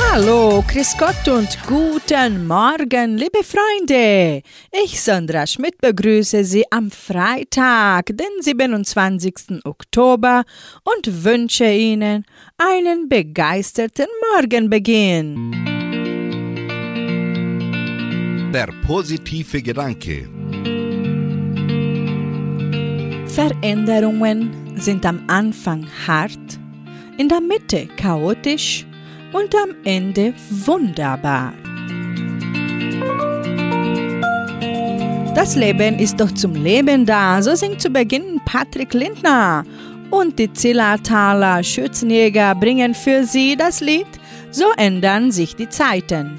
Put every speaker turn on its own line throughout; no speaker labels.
Hallo, Chris Gott und guten Morgen, liebe Freunde. Ich, Sandra Schmidt, begrüße Sie am Freitag, den 27. Oktober und wünsche Ihnen einen begeisterten Morgenbeginn.
Der positive Gedanke.
Veränderungen sind am Anfang hart, in der Mitte chaotisch und am Ende wunderbar. Das Leben ist doch zum Leben da, so singt zu Beginn Patrick Lindner. Und die Zillertaler Schützenjäger bringen für sie das Lied So ändern sich die Zeiten.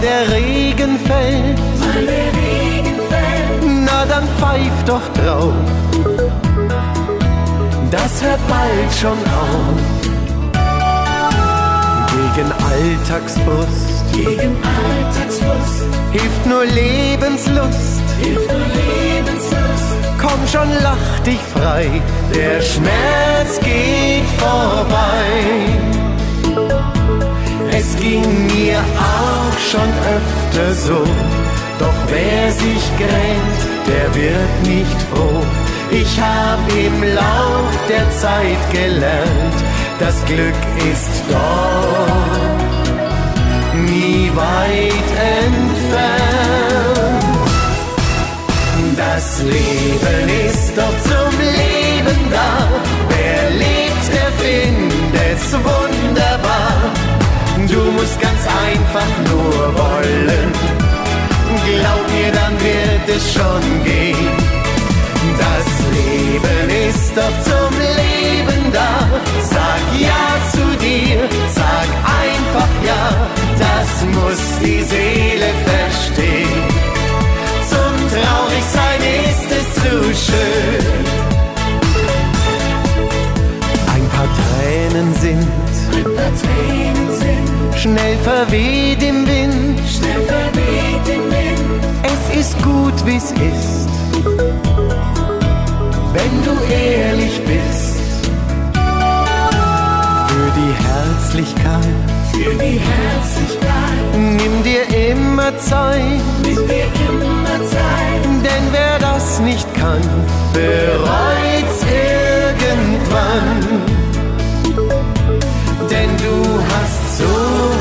Mal der Regen fällt, mal der Regen fällt, na dann pfeif doch drauf, das hört bald schon auf. Gegen Alltagsfrust, gegen Alltagsfrust, hilft nur Lebenslust, hilft nur Lebenslust. Komm schon, lach dich frei, der Schmerz geht vorbei. Schon öfter so, doch wer sich grämt, der wird nicht froh. Ich hab im Lauf der Zeit gelernt, das Glück ist dort, nie weit entfernt. Das Leben ist doch zum Leben da, wer lebt, der findet's wunderbar. Du musst ganz einfach nur wollen. Glaub mir, dann wird es schon gehen. Das Leben ist doch zum Leben da. Sag ja zu dir, sag einfach ja. Das muss die Seele verstehen. Zum Traurigsein ist es zu schön. Ein paar Tränen sind, schnell verweht im Wind. Schnell verweht im Wind. Es ist gut, wie's ist, wenn du ehrlich bist. Für die Herzlichkeit, für die Herzlichkeit, nimm dir immer Zeit, nimm dir immer Zeit. Denn wer das nicht kann, bereut's irgendwann. So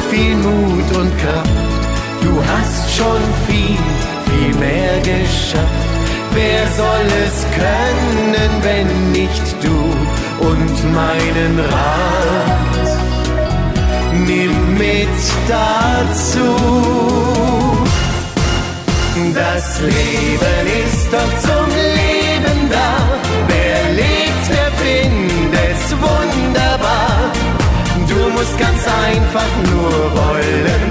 viel Mut und Kraft. Du hast schon viel, viel mehr geschafft. Wer soll es können, wenn nicht du und meinen Rat? Nimm mit dazu. Das Leben ist doch zum Leben einfach nur wollen.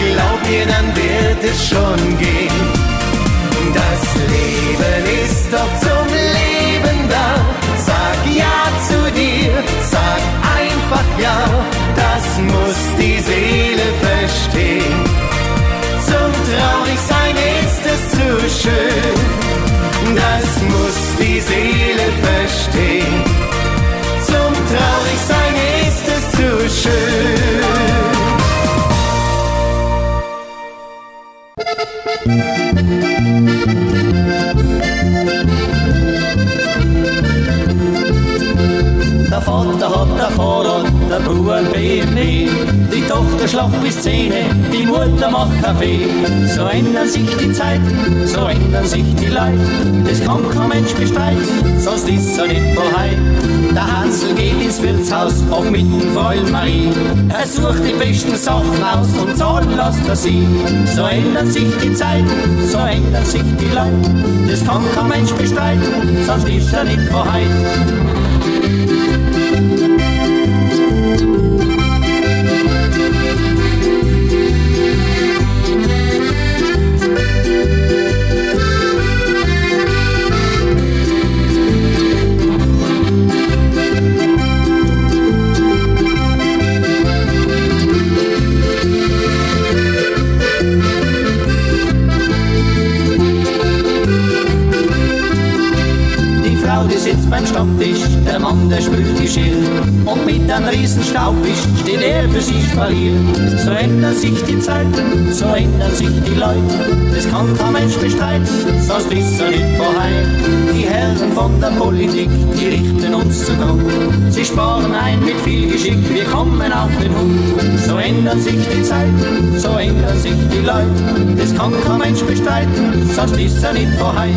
Glaub mir, dann wird es schon gehen. Das Leben ist doch zum Leben da. Sag ja zu dir, sag einfach ja. Das muss die Seele verstehen. Zum Traurigsein ist es zu schön. Das muss die Seele verstehen.
Der Vater hat ein Fahrrad, der ein BMW. Die Tochter schlaft bis Zähne, die Mutter macht Kaffee. So ändern sich die Zeiten, so ändern sich die Leute. Das kann kein Mensch bestreiten, sonst ist er nicht vorhei. Der Hansel geht ins Wirtshaus auf mitten Fräulein Marie. Er sucht die besten Sachen aus und zahlen lässt er sie. So ändern sich die Zeiten, so ändern sich die Leute. Das kann kein Mensch bestreiten, sonst ist er nicht verheit. Sich die Zeiten, so ändern sich die Leute. Das kann kein Mensch bestreiten, sonst ist er nicht vorheim. Die Herren von der Politik, die richten uns zugrund. Sie sparen ein mit viel Geschick, wir kommen auf den Hund. So ändern sich die Zeiten, so ändern sich die Leute. Das kann kein Mensch bestreiten, sonst ist er nicht vorheim.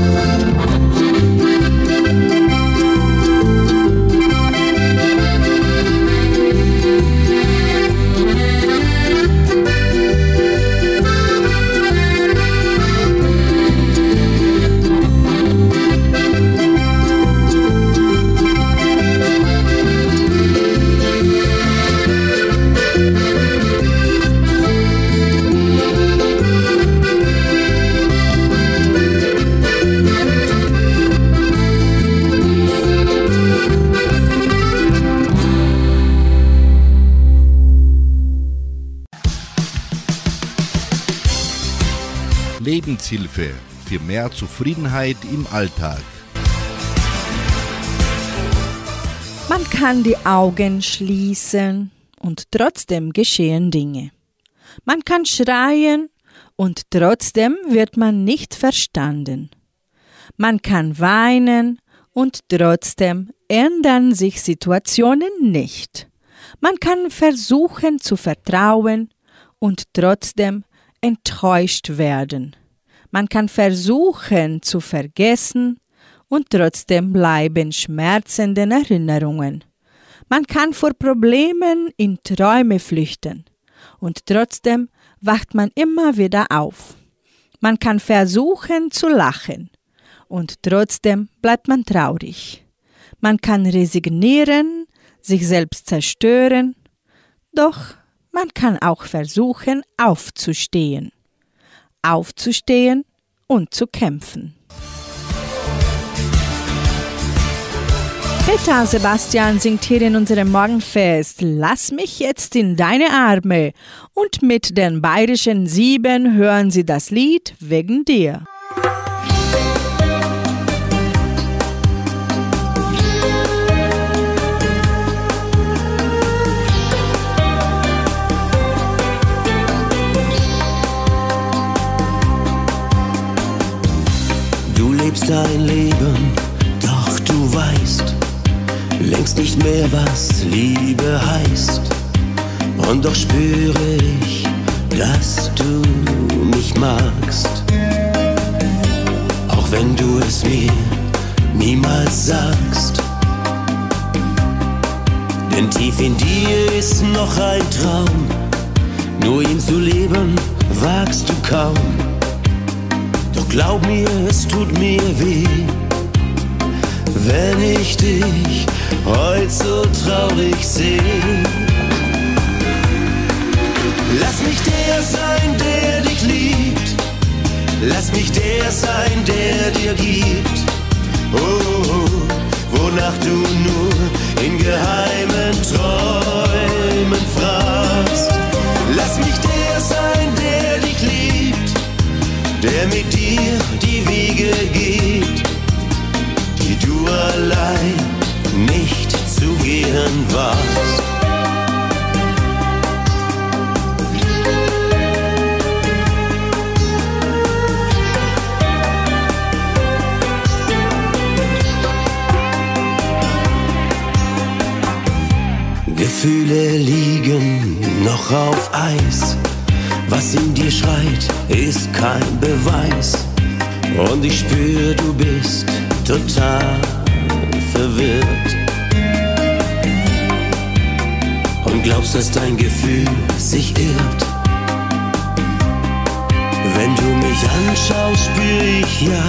Für mehr Zufriedenheit im Alltag.
Man kann die Augen schließen und trotzdem geschehen Dinge. Man kann schreien und trotzdem wird man nicht verstanden. Man kann weinen und trotzdem ändern sich Situationen nicht. Man kann versuchen zu vertrauen und trotzdem enttäuscht werden. Man kann versuchen zu vergessen und trotzdem bleiben schmerzende Erinnerungen. Man kann vor Problemen in Träume flüchten und trotzdem wacht man immer wieder auf. Man kann versuchen zu lachen und trotzdem bleibt man traurig. Man kann resignieren, sich selbst zerstören, doch man kann auch versuchen aufzustehen aufzustehen und zu kämpfen. Peter Sebastian singt hier in unserem Morgenfest Lass mich jetzt in deine Arme und mit den bayerischen Sieben hören Sie das Lied wegen dir.
Dein Leben, doch du weißt längst nicht mehr, was Liebe heißt. Und doch spüre ich, dass du mich magst. Auch wenn du es mir niemals sagst. Denn tief in dir ist noch ein Traum, nur ihn zu leben wagst du kaum. Glaub mir, es tut mir weh, wenn ich dich heute so traurig sehe. Lass mich der sein, der dich liebt. Lass mich der sein, der dir gibt. Oh, oh wonach du nur in geheimen Träumen fragst. Lass mich der sein, der dich liebt, der mit dir die Wege geht, die du allein nicht zu gehen warst. Gefühle liegen noch auf Eis. Was in dir schreit, ist kein Beweis. Und ich spüre, du bist total verwirrt. Und glaubst, dass dein Gefühl sich irrt. Wenn du mich anschaust,
spür ich ja,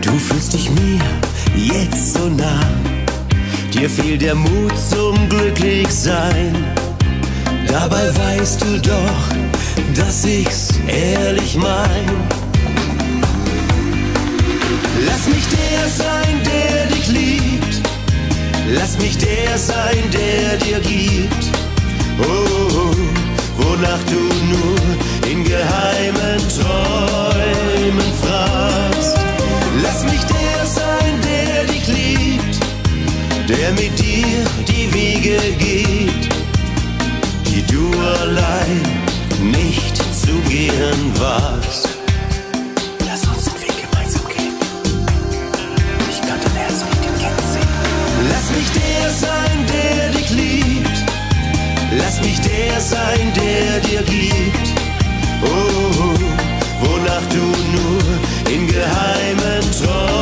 du fühlst dich mir jetzt so nah. Dir fehlt der Mut zum Glücklichsein. Dabei weißt du doch, dass ich's ehrlich mein. Lass mich der sein, der dich liebt. Lass mich der sein, der dir gibt. Oh, oh, oh wonach du nur in geheimen Träumen fragst. Lass mich der sein, der dich liebt, der mit dir die Wege geht, die du allein nicht zu gehen wagst. Der sein, der dich liebt. Lass mich der sein, der dir gibt. Oh, oh, wonach du nur in geheimen Träumen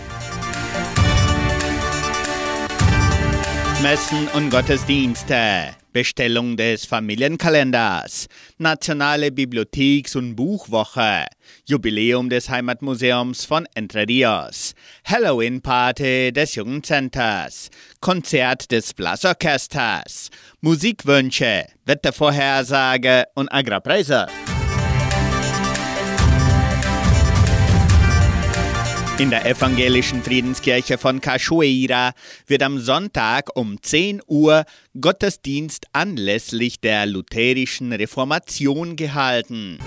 Messen und Gottesdienste. Bestellung des Familienkalenders, Nationale Bibliotheks- und Buchwoche, Jubiläum des Heimatmuseums von Entre Rios, Halloween-Party des Jugendcenters, Konzert des Blasorchesters, Musikwünsche, Wettervorhersage und Agrarpreise. In der evangelischen Friedenskirche von Cachoeira wird am Sonntag um 10 Uhr Gottesdienst anlässlich der lutherischen Reformation gehalten.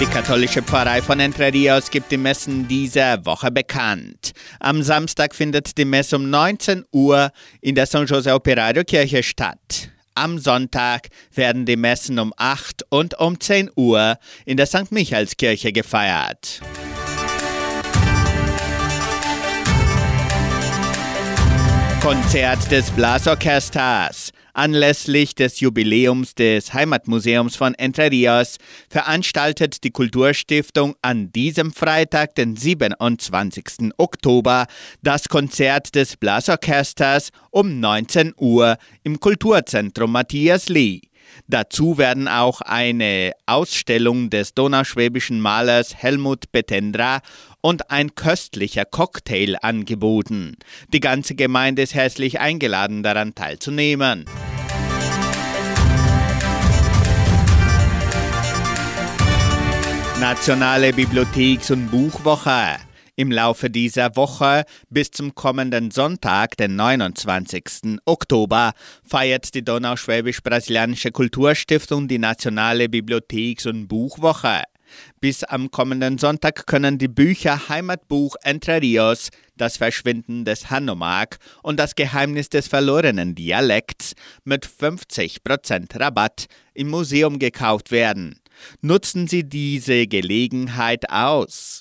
Die katholische Pfarrei von Entre Rios gibt die Messen dieser Woche bekannt. Am Samstag findet die Messe um 19 Uhr in der San Jose Operario Kirche statt. Am Sonntag werden die Messen um 8 und um 10 Uhr in der St. Michaelskirche gefeiert. Konzert des Blasorchesters. Anlässlich des Jubiläums des Heimatmuseums von Entre Rios veranstaltet die Kulturstiftung an diesem Freitag, den 27. Oktober, das Konzert des Blasorchesters um 19 Uhr im Kulturzentrum Matthias Lee. Dazu werden auch eine Ausstellung des donauschwäbischen Malers Helmut Betendra und ein köstlicher Cocktail angeboten. Die ganze Gemeinde ist herzlich eingeladen, daran teilzunehmen. Nationale Bibliotheks- und Buchwoche. Im Laufe dieser Woche bis zum kommenden Sonntag, den 29. Oktober, feiert die Donauschwäbisch-Brasilianische Kulturstiftung die Nationale Bibliotheks- und Buchwoche. Bis am kommenden Sonntag können die Bücher Heimatbuch Entre Rios, Das Verschwinden des Hanomag und Das Geheimnis des verlorenen Dialekts mit 50% Rabatt im Museum gekauft werden. Nutzen Sie diese Gelegenheit aus.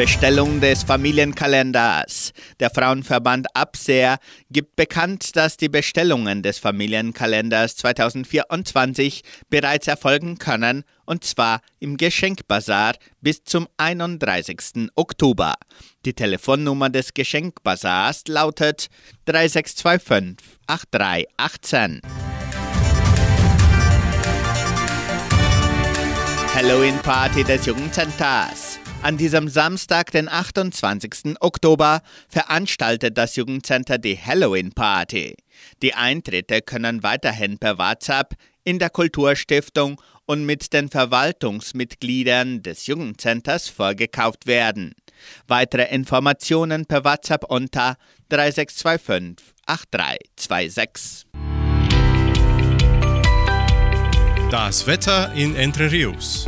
Bestellung des Familienkalenders. Der Frauenverband Abseer gibt bekannt, dass die Bestellungen des Familienkalenders 2024 bereits erfolgen können, und zwar im Geschenkbazar bis zum 31. Oktober. Die Telefonnummer des Geschenkbazars lautet 3625 8318. Halloween Party des Jugendcenters. An diesem Samstag, den 28. Oktober, veranstaltet das Jugendcenter die Halloween Party. Die Eintritte können weiterhin per WhatsApp in der Kulturstiftung und mit den Verwaltungsmitgliedern des Jugendcenters vorgekauft werden. Weitere Informationen per WhatsApp unter 3625 8326.
Das Wetter in Entre Rios.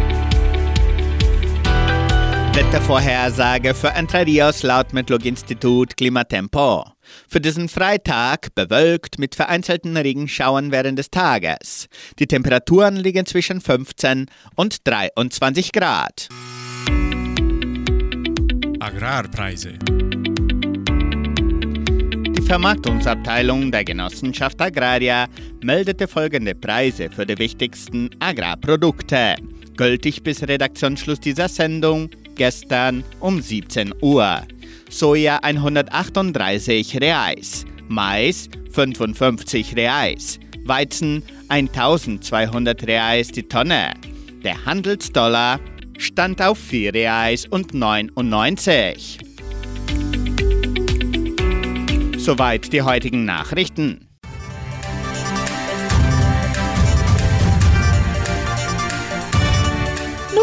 Wettervorhersage für Entre Rios laut Metlog-Institut Klimatempo. Für diesen Freitag bewölkt mit vereinzelten Regenschauern während des Tages. Die Temperaturen liegen zwischen 15 und 23 Grad.
Agrarpreise.
Die Vermarktungsabteilung der Genossenschaft Agraria meldete folgende Preise für die wichtigsten Agrarprodukte. Gültig bis Redaktionsschluss dieser Sendung gestern um 17 Uhr. Soja 138 Reais, Mais 55 Reais, Weizen 1200 Reais die Tonne. Der Handelsdollar stand auf 4 Reais und 99. Soweit die heutigen Nachrichten.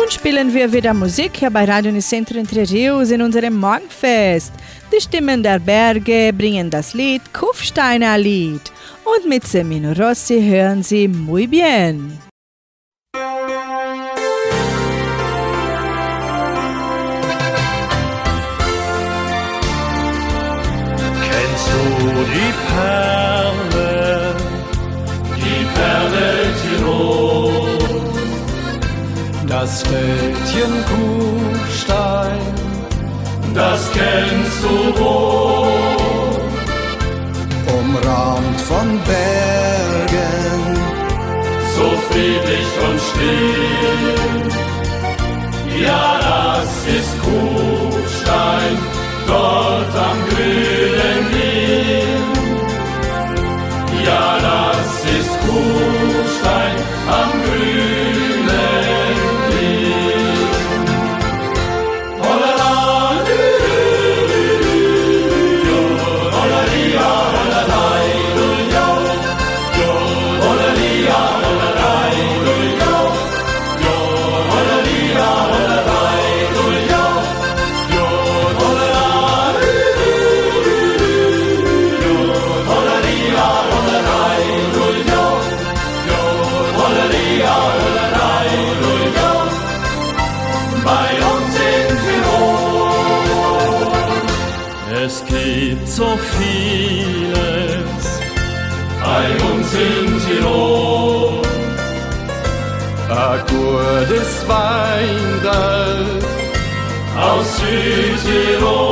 Nun spielen wir wieder Musik hier bei Radio Unicentro Entre Rios in unserem Morgenfest. Die Stimmen der Berge bringen das Lied Kufsteiner Lied. Und mit Semino Rossi hören Sie Muy Bien.
Kennst du die Perle, das
Städtchen Kuhstein,
das kennst du wohl.
Umrahmt von Bergen,
so friedlich und still. Ja, das ist Kuhstein, dort am grünen Nil. Ja, das ist
Kuhstein. so vieles
bei uns in Tirol.
Ein gutes Weindal
aus Südtirol.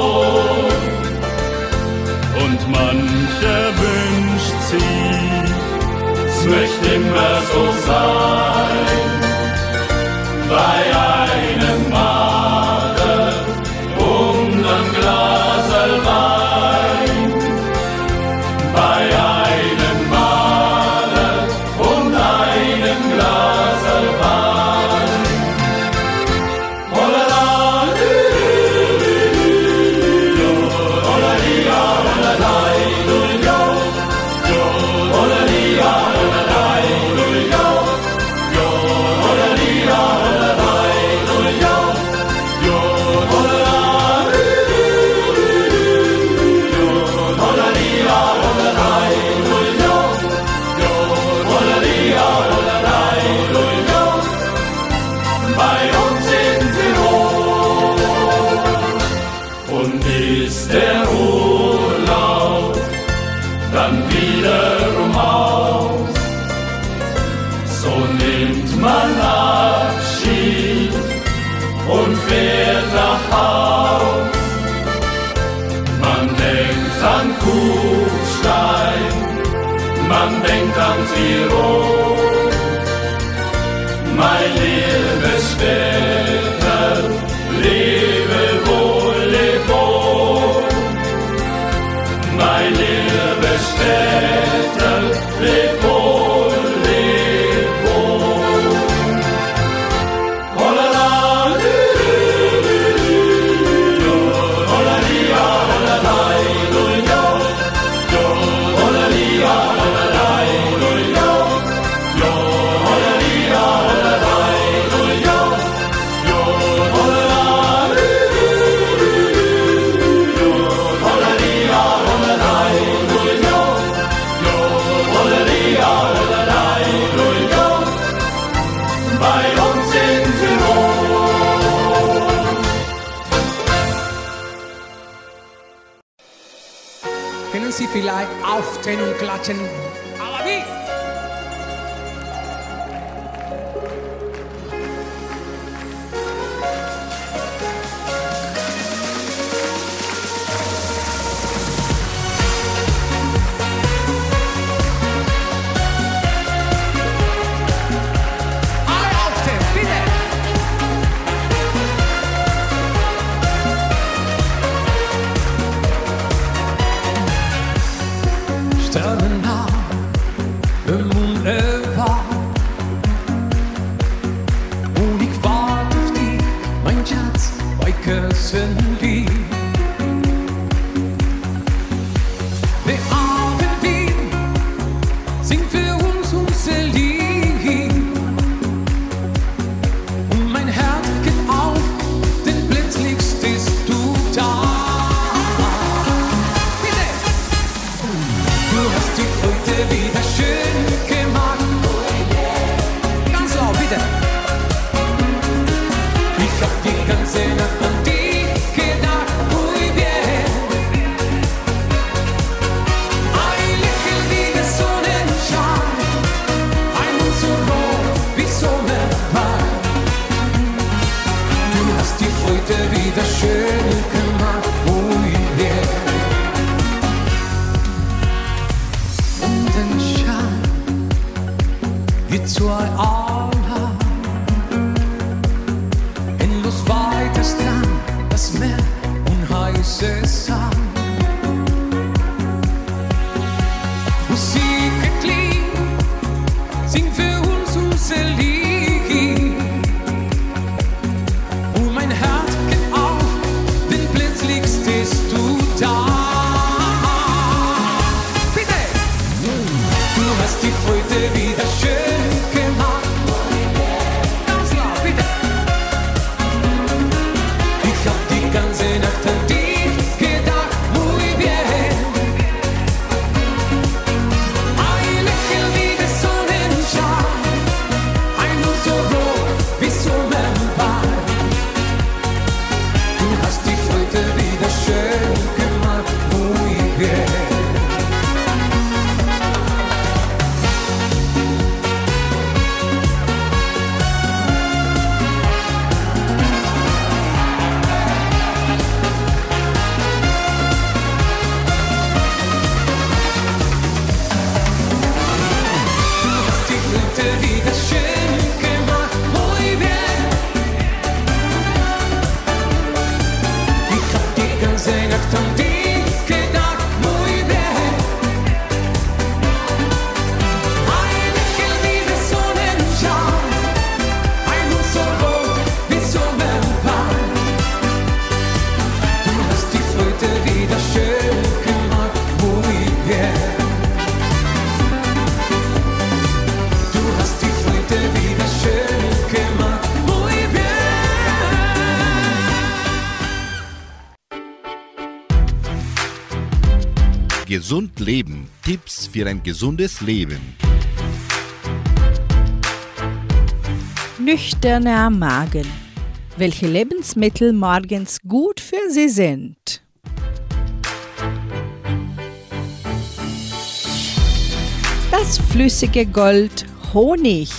Und mancher wünscht sich,
es möchte immer so sein.
别怕
Gesund leben. Tipps für ein gesundes Leben.
Nüchterner Magen. Welche Lebensmittel morgens gut für Sie sind. Das flüssige Gold Honig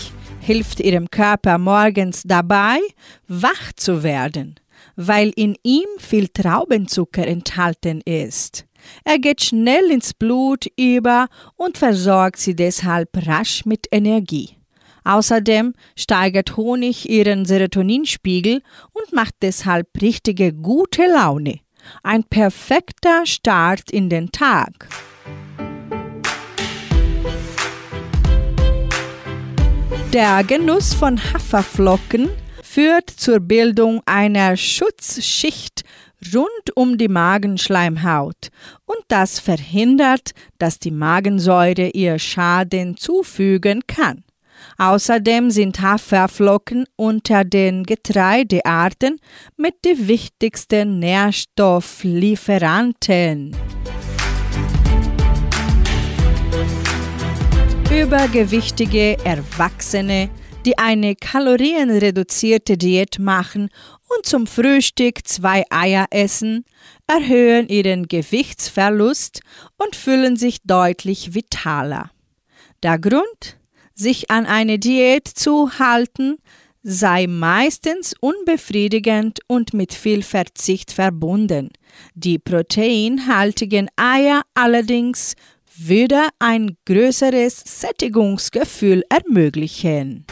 hilft Ihrem Körper morgens dabei, wach zu werden, weil in ihm viel Traubenzucker enthalten ist. Er geht schnell ins Blut über und versorgt Sie deshalb rasch mit Energie. Außerdem steigert Honig Ihren Serotoninspiegel und macht deshalb richtige gute Laune. Ein perfekter Start in den Tag. Der Genuss von Haferflocken führt zur Bildung einer Schutzschicht rund um die Magenschleimhaut und das verhindert, dass die Magensäure ihr Schaden zufügen kann. Außerdem sind Haferflocken unter den Getreidearten mit die wichtigsten Nährstofflieferanten. Übergewichtige Erwachsene, die eine kalorienreduzierte Diät machen und zum Frühstück zwei Eier essen, erhöhen ihren Gewichtsverlust und fühlen sich deutlich vitaler. Der Grund, sich an eine Diät zu halten, sei meistens unbefriedigend und mit viel Verzicht verbunden. Die proteinhaltigen Eier allerdings würde ein größeres Sättigungsgefühl ermöglichen.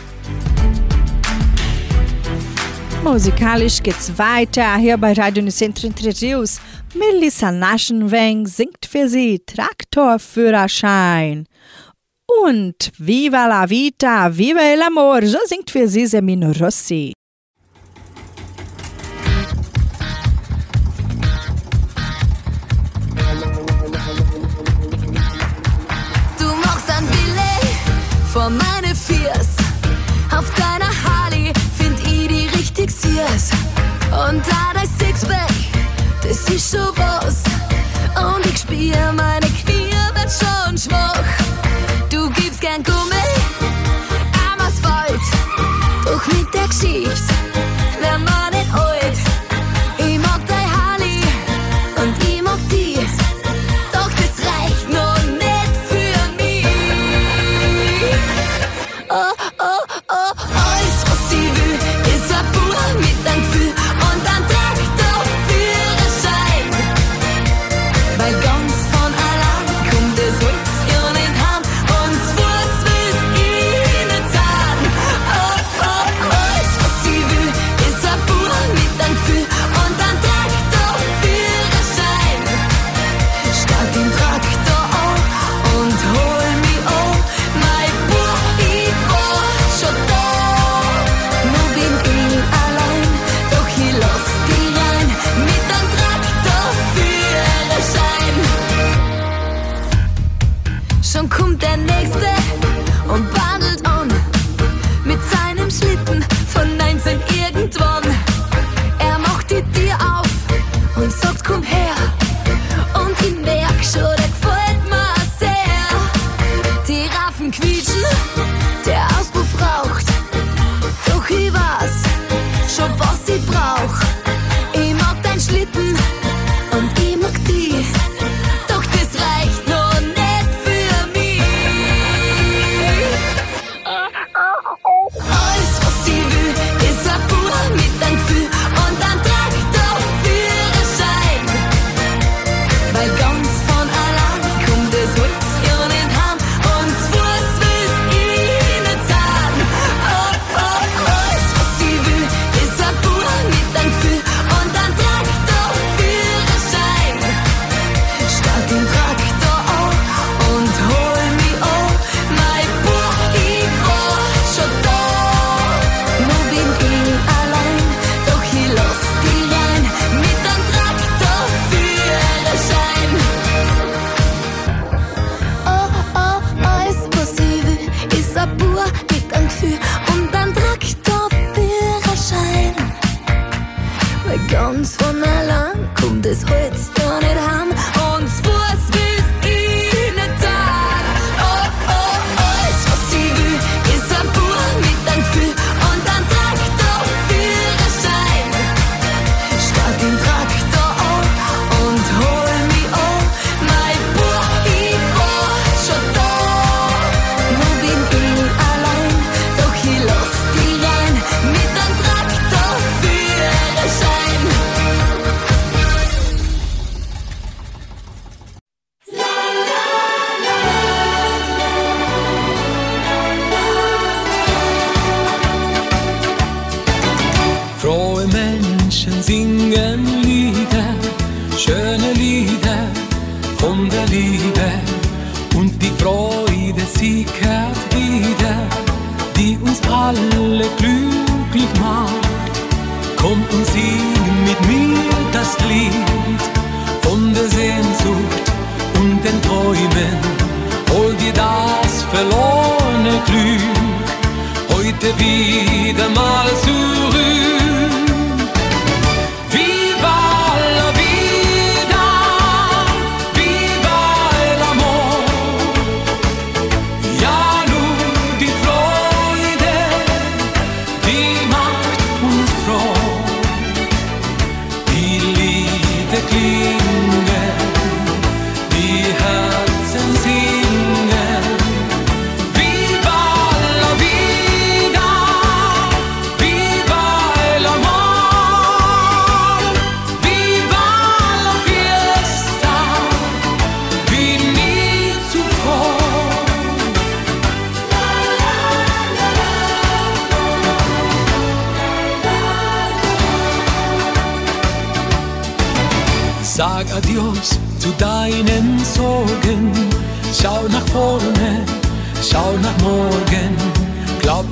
Musikalisch geht's weiter hier bei Radio Nicentro Entre. Melissa Naschenweng singt für Sie Traktorführerschein. Und Viva la Vita, Viva el Amor, so singt für Sie Semino Rossi.
Du machst ein Wille vor meine Fiers. Süß. Und da dein Sixpack, das ist schon was. Und ich spür meine Knie wird schon schwach. Du gibst gern Gummi am Asphalt. Doch mit der Geschichte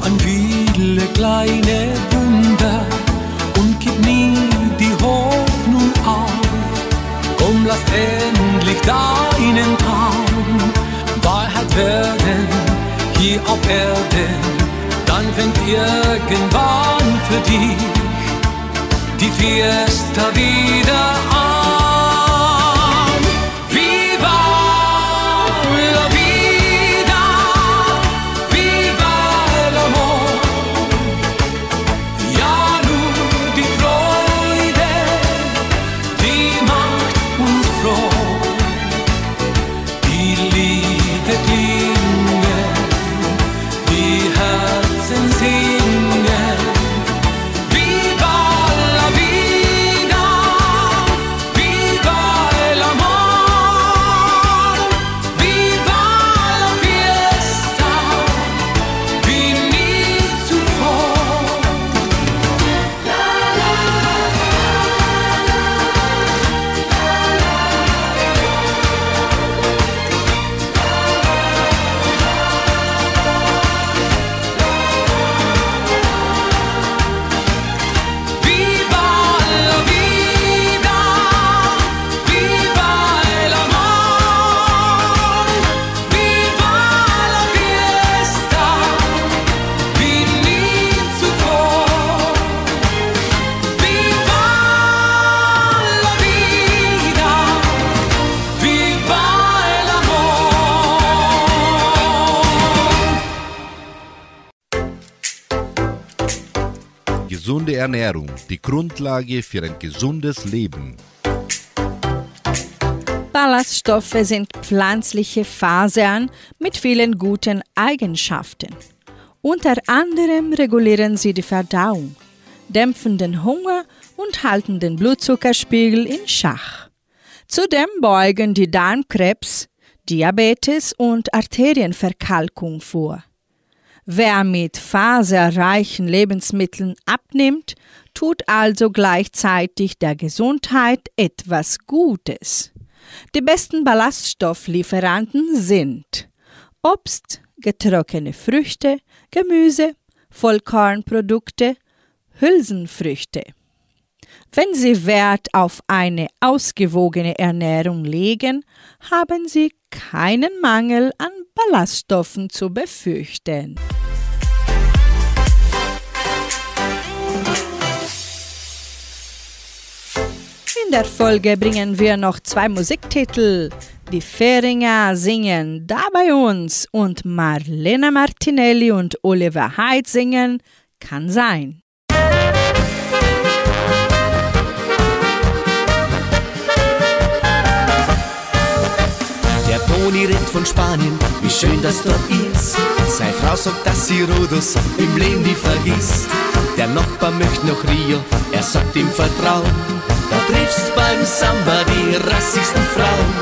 an
viele kleine Wunder und gib nie die Hoffnung auf. Komm, lass endlich deinen Traum Wahrheit werden hier auf Erden, dann fängt irgendwann für dich die Fiesta wieder an.
Gesunde Ernährung die Grundlage für ein gesundes Leben.
Ballaststoffe sind pflanzliche Fasern mit vielen guten Eigenschaften. Unter anderem regulieren sie die Verdauung, dämpfen den Hunger und halten den Blutzuckerspiegel in Schach. Zudem beugen die Darmkrebs, Diabetes und Arterienverkalkung vor. Wer mit faserreichen Lebensmitteln abnimmt, tut also gleichzeitig der Gesundheit etwas Gutes. Die besten Ballaststofflieferanten sind Obst, getrocknete Früchte, Gemüse, Vollkornprodukte, Hülsenfrüchte. Wenn Sie Wert auf eine ausgewogene Ernährung legen, haben Sie keinen Mangel an Ballaststoffen zu befürchten. In der Folge bringen wir noch zwei Musiktitel. Die Feringer singen Da bei uns und Marlena Martinelli und Oliver Heid singen Kann sein.
Der Toni redet von Spanien, wie schön das dort ist. Seine Frau sagt, dass sie Rodos im Leben nie vergisst. Der Nachbar möchte nach Rio, er sagt ihm Vertrauen. Da triffst beim Samba die rassigsten Frauen.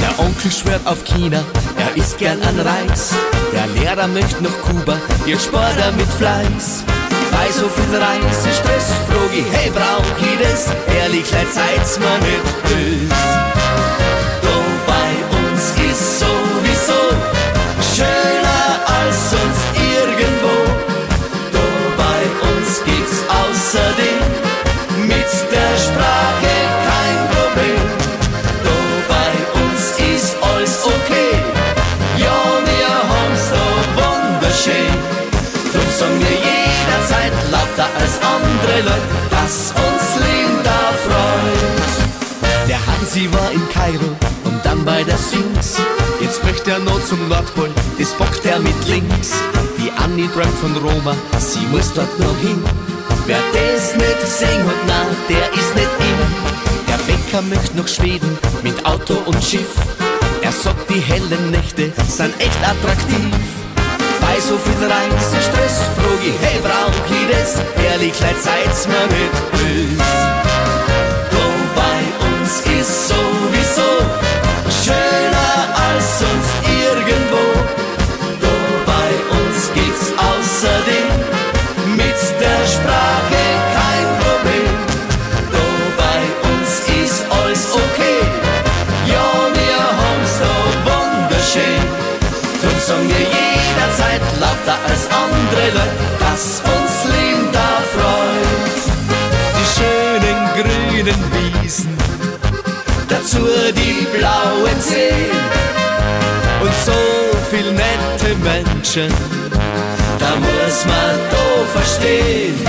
Der Onkel schwört auf China, er isst gern an Reis. Der Lehrer möchte nach Kuba, ihr spart er mit Fleiß. Bei so viel Reisestress frag ich, hey, brauch ich das? Ehrlich, leid seid's mir nicht böse. Als andere Leute, dass uns Linda freut. Der Hansi war in Kairo und dann bei der Sphinx. Jetzt möchte er noch zum Nordpol, das bockt er mit links. Die Annie träumt von Roma, sie muss dort noch hin. Wer das nicht gesehen hat, na, der ist nicht in. Der Bäcker möchte nach Schweden mit Auto und Schiff. Er sagt, die hellen Nächte sind echt attraktiv. Bei so viel Reisestress frag ich, hey, brauch ich das? Ehrlich, leid seid's mir nicht böse. Da bei uns ist sowieso schöner als sonst dass uns Linda freut. Die schönen grünen Wiesen, dazu die blauen Seen und so viel nette Menschen, da muss man da verstehen.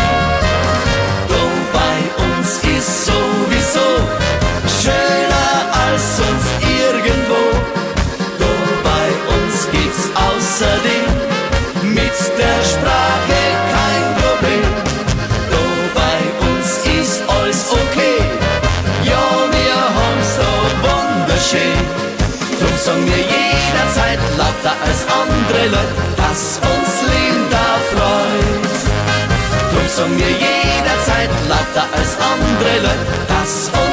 Da bei uns ist sowieso schöner als sonst wunderschön. Drum sagen wir jederzeit lauter als andere Leute, dass uns Linda freut. Drum sagen wir jederzeit lauter als andere Leute, dass uns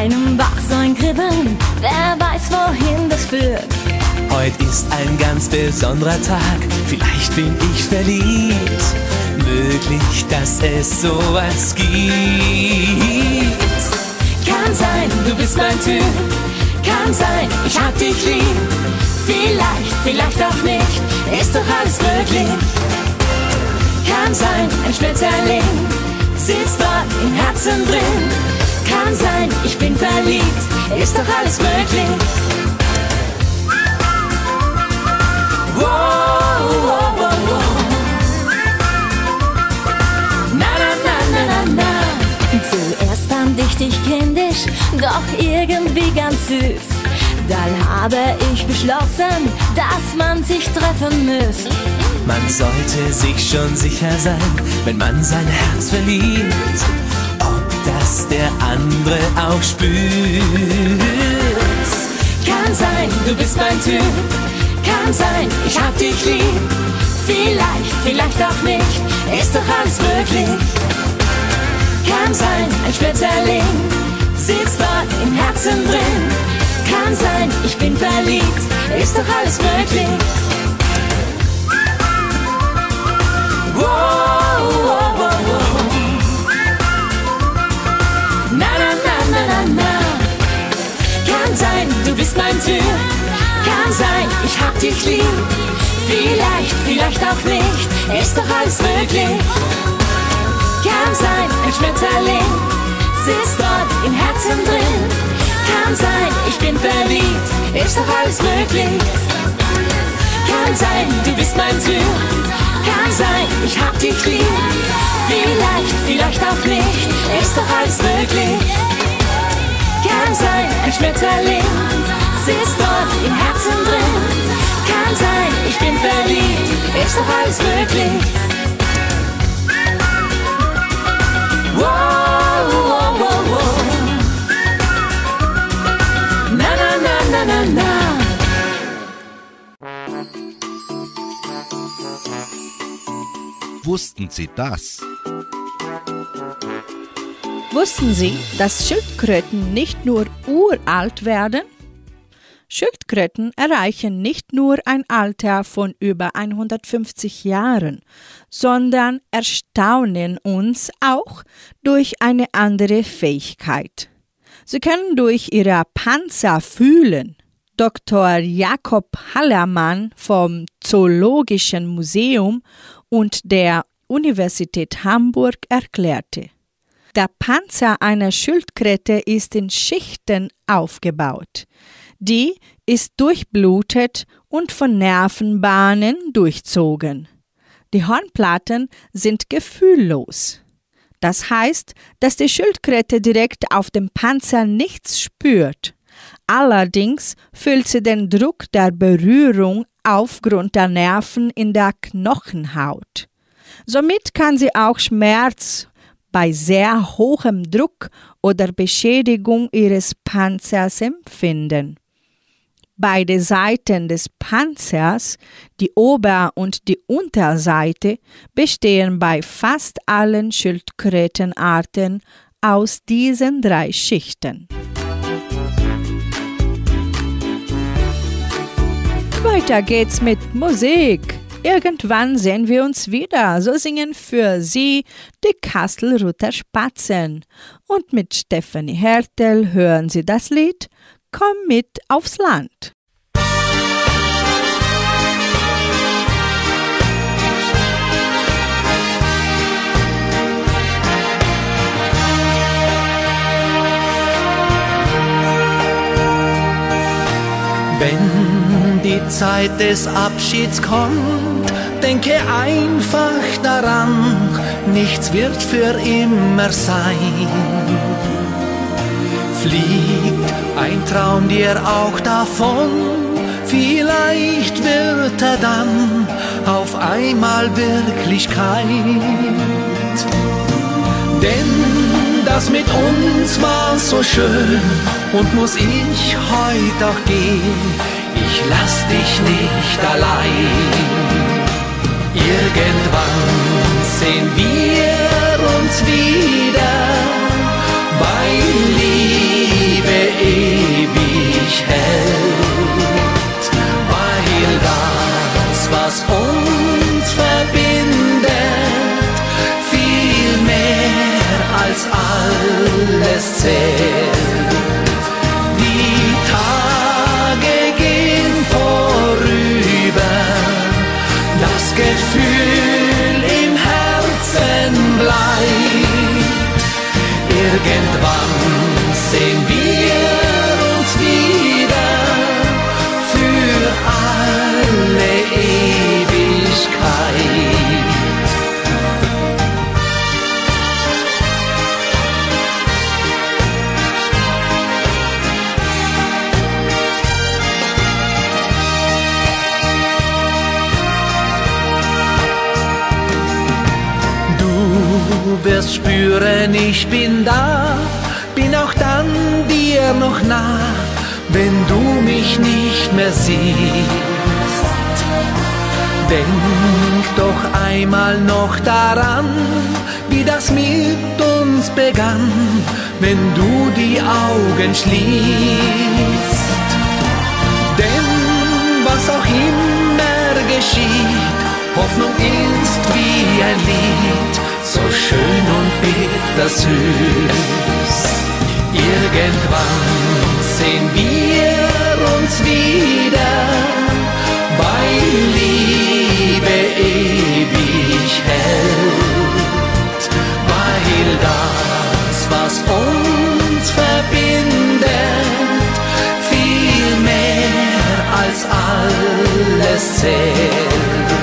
In meinem Bauch so ein Kribbeln, wer weiß, wohin das führt.
Heute ist ein ganz besonderer Tag, vielleicht bin ich verliebt. Möglich, dass es sowas gibt.
Kann sein, du bist mein Typ. Kann sein, ich hab dich lieb. Vielleicht, vielleicht auch nicht, ist doch alles möglich. Kann sein, ein Schmetterling
sitzt dort im Herzen drin. Kann sein, ich bin verliebt, ist doch alles möglich. Wow, wow, wow, wow. Na, na, na, na, na, na. Zuerst fand ich dich kindisch, doch irgendwie ganz süß. Dann habe ich beschlossen, dass man sich treffen müsste.
Man sollte sich schon sicher sein, wenn man sein Herz verliebt, das der andere auch spürt.
Kann sein, du bist mein Typ. Kann sein, ich hab dich lieb. Vielleicht, vielleicht auch nicht, ist doch alles möglich. Kann sein, ein Schmetterling sitzt dort im Herzen drin. Kann sein, ich bin verliebt, ist doch alles möglich. Sein, du bist mein Typ. Kann sein, ich hab dich lieb. Vielleicht, vielleicht auch nicht, ist doch alles möglich. Kann sein, ein Schmetterling sitzt dort im Herzen drin. Kann sein, ich bin verliebt, ist doch alles möglich. Kann sein, du bist mein Typ. Kann sein, ich hab dich lieb. Vielleicht, vielleicht auch nicht, ist doch alles möglich. Kann sein, ein Schmetterling sitzt dort im Herzen drin. Kann sein, ich bin verliebt, ist doch alles möglich. Wow, wow, wow, wow. Na, na, na, na, na, na.
Wussten Sie das?
Wussten Sie, dass Schildkröten nicht nur uralt werden? Schildkröten erreichen nicht nur ein Alter von über 150 Jahren, sondern erstaunen uns auch durch eine andere Fähigkeit. Sie können durch ihre Panzer fühlen. Dr. Jakob Hallermann vom Zoologischen Museum und der Universität Hamburg erklärte, der Panzer einer Schildkröte ist in Schichten aufgebaut. Die ist durchblutet und von Nervenbahnen durchzogen. Die Hornplatten sind gefühllos. Das heißt, dass die Schildkröte direkt auf dem Panzer nichts spürt. Allerdings fühlt sie den Druck der Berührung aufgrund der Nerven in der Knochenhaut. Somit kann sie auch Schmerz bei sehr hohem Druck oder Beschädigung ihres Panzers empfinden. Beide Seiten des Panzers, die Ober- und die Unterseite, bestehen bei fast allen Schildkrötenarten aus diesen drei Schichten. Weiter geht's mit Musik. Irgendwann sehen wir uns wieder. So singen für Sie die Kastelruther Spatzen. Und mit Stephanie Hertel hören Sie das Lied Komm mit aufs Land.
Wenn die Zeit des Abschieds kommt, denke einfach daran, nichts wird für immer sein. Fliegt ein Traum dir auch davon, vielleicht wird er dann auf einmal Wirklichkeit. Denn das mit uns war so schön und muss ich heute auch gehen. Ich lass dich nicht allein. Irgendwann sehen wir uns wieder spüren, ich bin da, bin auch dann dir noch nah, wenn du mich nicht mehr siehst. Denk doch einmal noch daran, wie das mit uns begann, wenn du die Augen schließt. Denn was auch immer geschieht, Hoffnung ist wie ein Lied, so schön und bittersüß. Irgendwann sehen wir uns wieder bei Liebe ewig hält, weil das, was uns verbindet, viel mehr als alles zählt.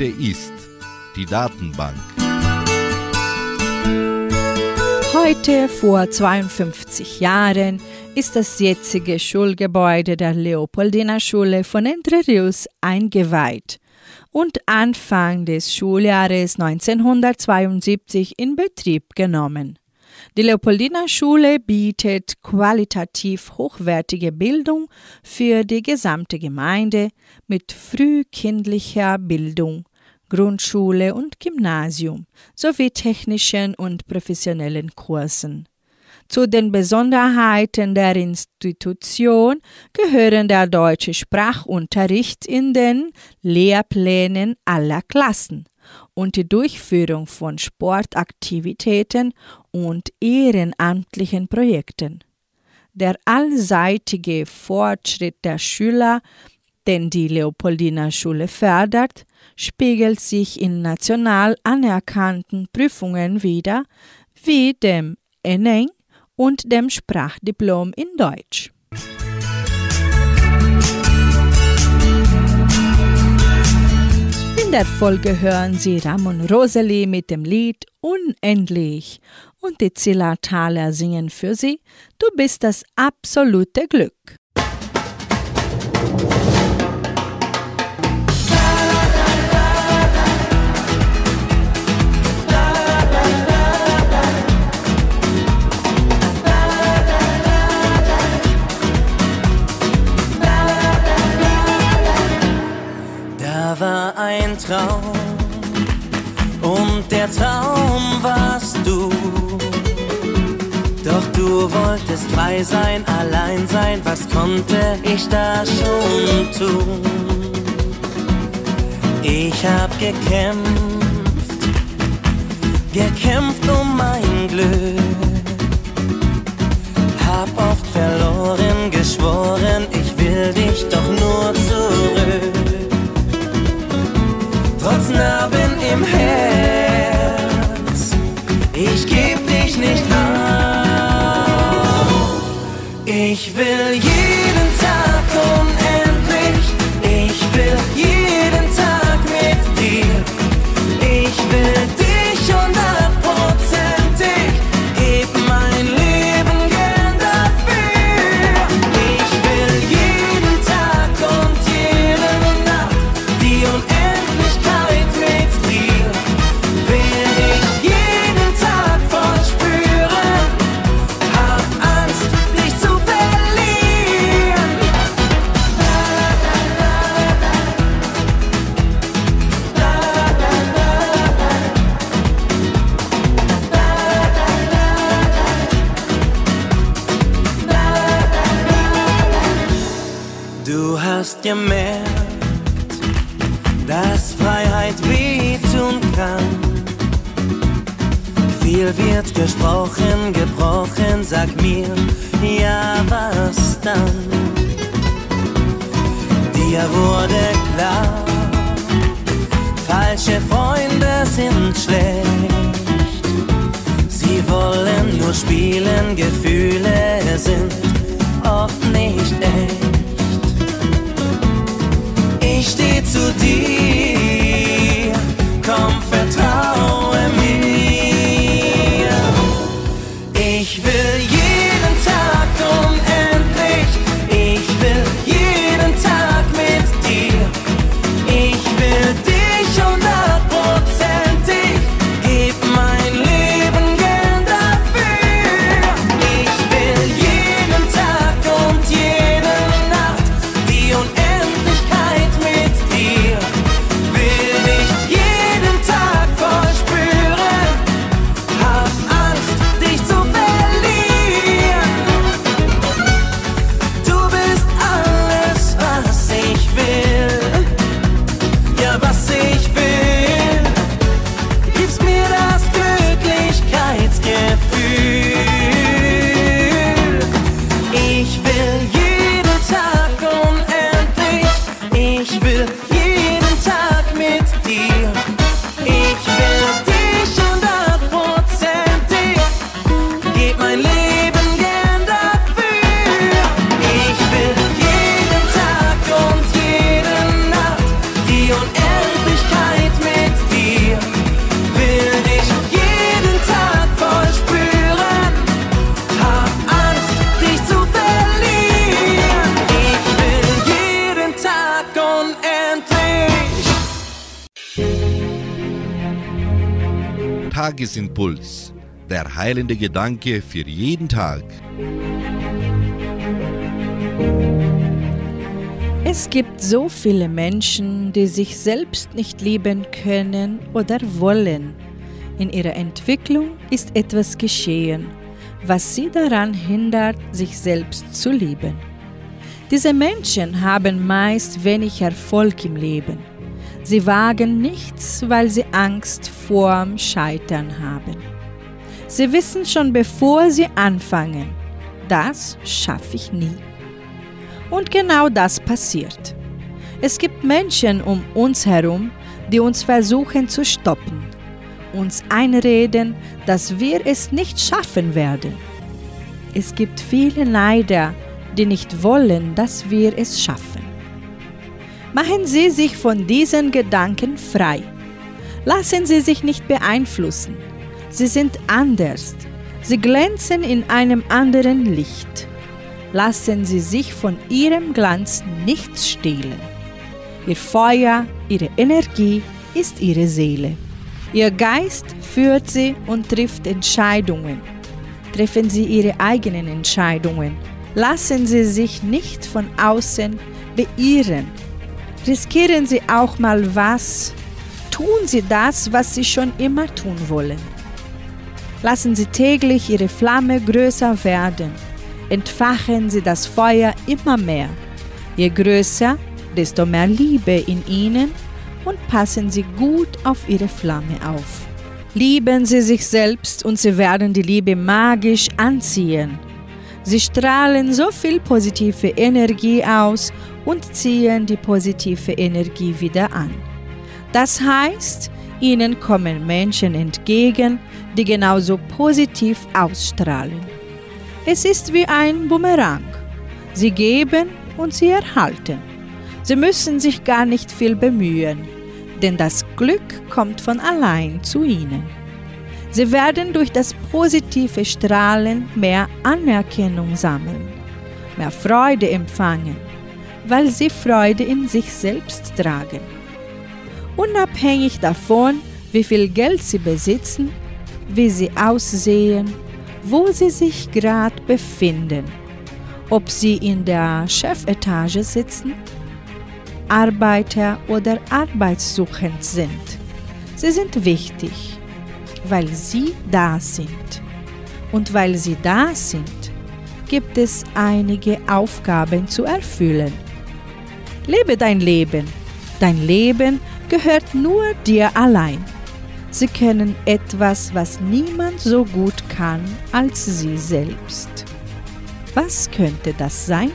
Heute ist. Die Datenbank.
Heute vor 52 Jahren ist das jetzige Schulgebäude der Leopoldina Schule von Entre Rios eingeweiht und Anfang des Schuljahres 1972 in Betrieb genommen. Die Leopoldina Schule bietet qualitativ hochwertige Bildung für die gesamte Gemeinde mit frühkindlicher Bildung, Grundschule und Gymnasium sowie technischen und professionellen Kursen. Zu den Besonderheiten der Institution gehören der deutsche Sprachunterricht in den Lehrplänen aller Klassen und die Durchführung von Sportaktivitäten und ehrenamtlichen Projekten. Der allseitige Fortschritt der Schüler, den die Leopoldina Schule fördert, spiegelt sich in national anerkannten Prüfungen wider, wie dem ENEN und dem Sprachdiplom in Deutsch. In der Folge hören Sie Ramon Roseli mit dem Lied Unendlich und die Zillertaler singen für Sie Du bist das absolute Glück.
Traum und der Traum warst du. Doch du wolltest frei sein, allein sein, was konnte ich da schon tun? Ich hab gekämpft, gekämpft um mein Glück. Hab oft verloren, geschworen, ich will dich doch Ich will kann. Viel wird gesprochen, gebrochen, sag mir, ja, was dann? Dir wurde klar, falsche Freunde sind schlecht. Sie wollen nur spielen, Gefühle sind oft nicht echt.
Tagesimpuls, der heilende Gedanke für jeden Tag.
Es gibt so viele Menschen, die sich selbst nicht lieben können oder wollen. In ihrer Entwicklung ist etwas geschehen, was sie daran hindert, sich selbst zu lieben. Diese Menschen haben meist wenig Erfolg im Leben. Sie wagen nichts, weil sie Angst vorm Scheitern haben. Sie wissen schon bevor sie anfangen, das schaffe ich nie. Und genau das passiert. Es gibt Menschen um uns herum, die uns versuchen zu stoppen, uns einreden, dass wir es nicht schaffen werden. Es gibt viele Neider, die nicht wollen, dass wir es schaffen. Machen Sie sich von diesen Gedanken frei. Lassen Sie sich nicht beeinflussen. Sie sind anders. Sie glänzen in einem anderen Licht lassen Sie sich von Ihrem Glanz nichts stehlen. Ihr Feuer, Ihre Energie ist Ihre Seele. Ihr Geist führt Sie und trifft Entscheidungen. Treffen Sie Ihre eigenen Entscheidungen. Lassen Sie sich nicht von außen beirren. Riskieren Sie auch mal was. Tun Sie das, was Sie schon immer tun wollen. Lassen Sie täglich Ihre Flamme größer werden entfachen sie das Feuer immer mehr. Je größer, desto mehr Liebe in ihnen und passen sie gut auf ihre Flamme auf. Lieben sie sich selbst und sie werden die Liebe magisch anziehen. Sie strahlen so viel positive Energie aus und ziehen die positive Energie wieder an. Das heißt, ihnen kommen Menschen entgegen, die genauso positiv ausstrahlen. Es ist wie ein Bumerang. Sie geben und sie erhalten. Sie müssen sich gar nicht viel bemühen, denn das Glück kommt von allein zu ihnen. Sie werden durch das positive Strahlen mehr Anerkennung sammeln, mehr Freude empfangen, weil sie Freude in sich selbst tragen. Unabhängig davon, wie viel Geld sie besitzen, wie sie aussehen wo sie sich gerade befinden, ob sie in der Chefetage sitzen, Arbeiter oder arbeitssuchend sind. Sie sind wichtig, weil sie da sind. Und weil sie da sind, gibt es einige Aufgaben zu erfüllen. Lebe dein Leben. Dein Leben gehört nur dir allein. Sie können etwas, was niemand so gut kann als sie selbst. Was könnte das sein?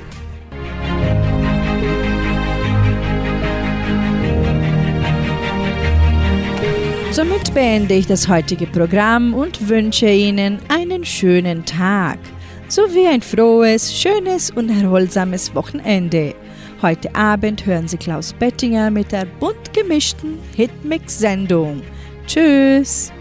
Beende ich das heutige Programm und wünsche Ihnen einen schönen Tag sowie ein frohes, schönes und erholsames Wochenende. Heute Abend hören Sie Klaus Bettinger mit der bunt gemischten Hitmix-Sendung. Tschüss!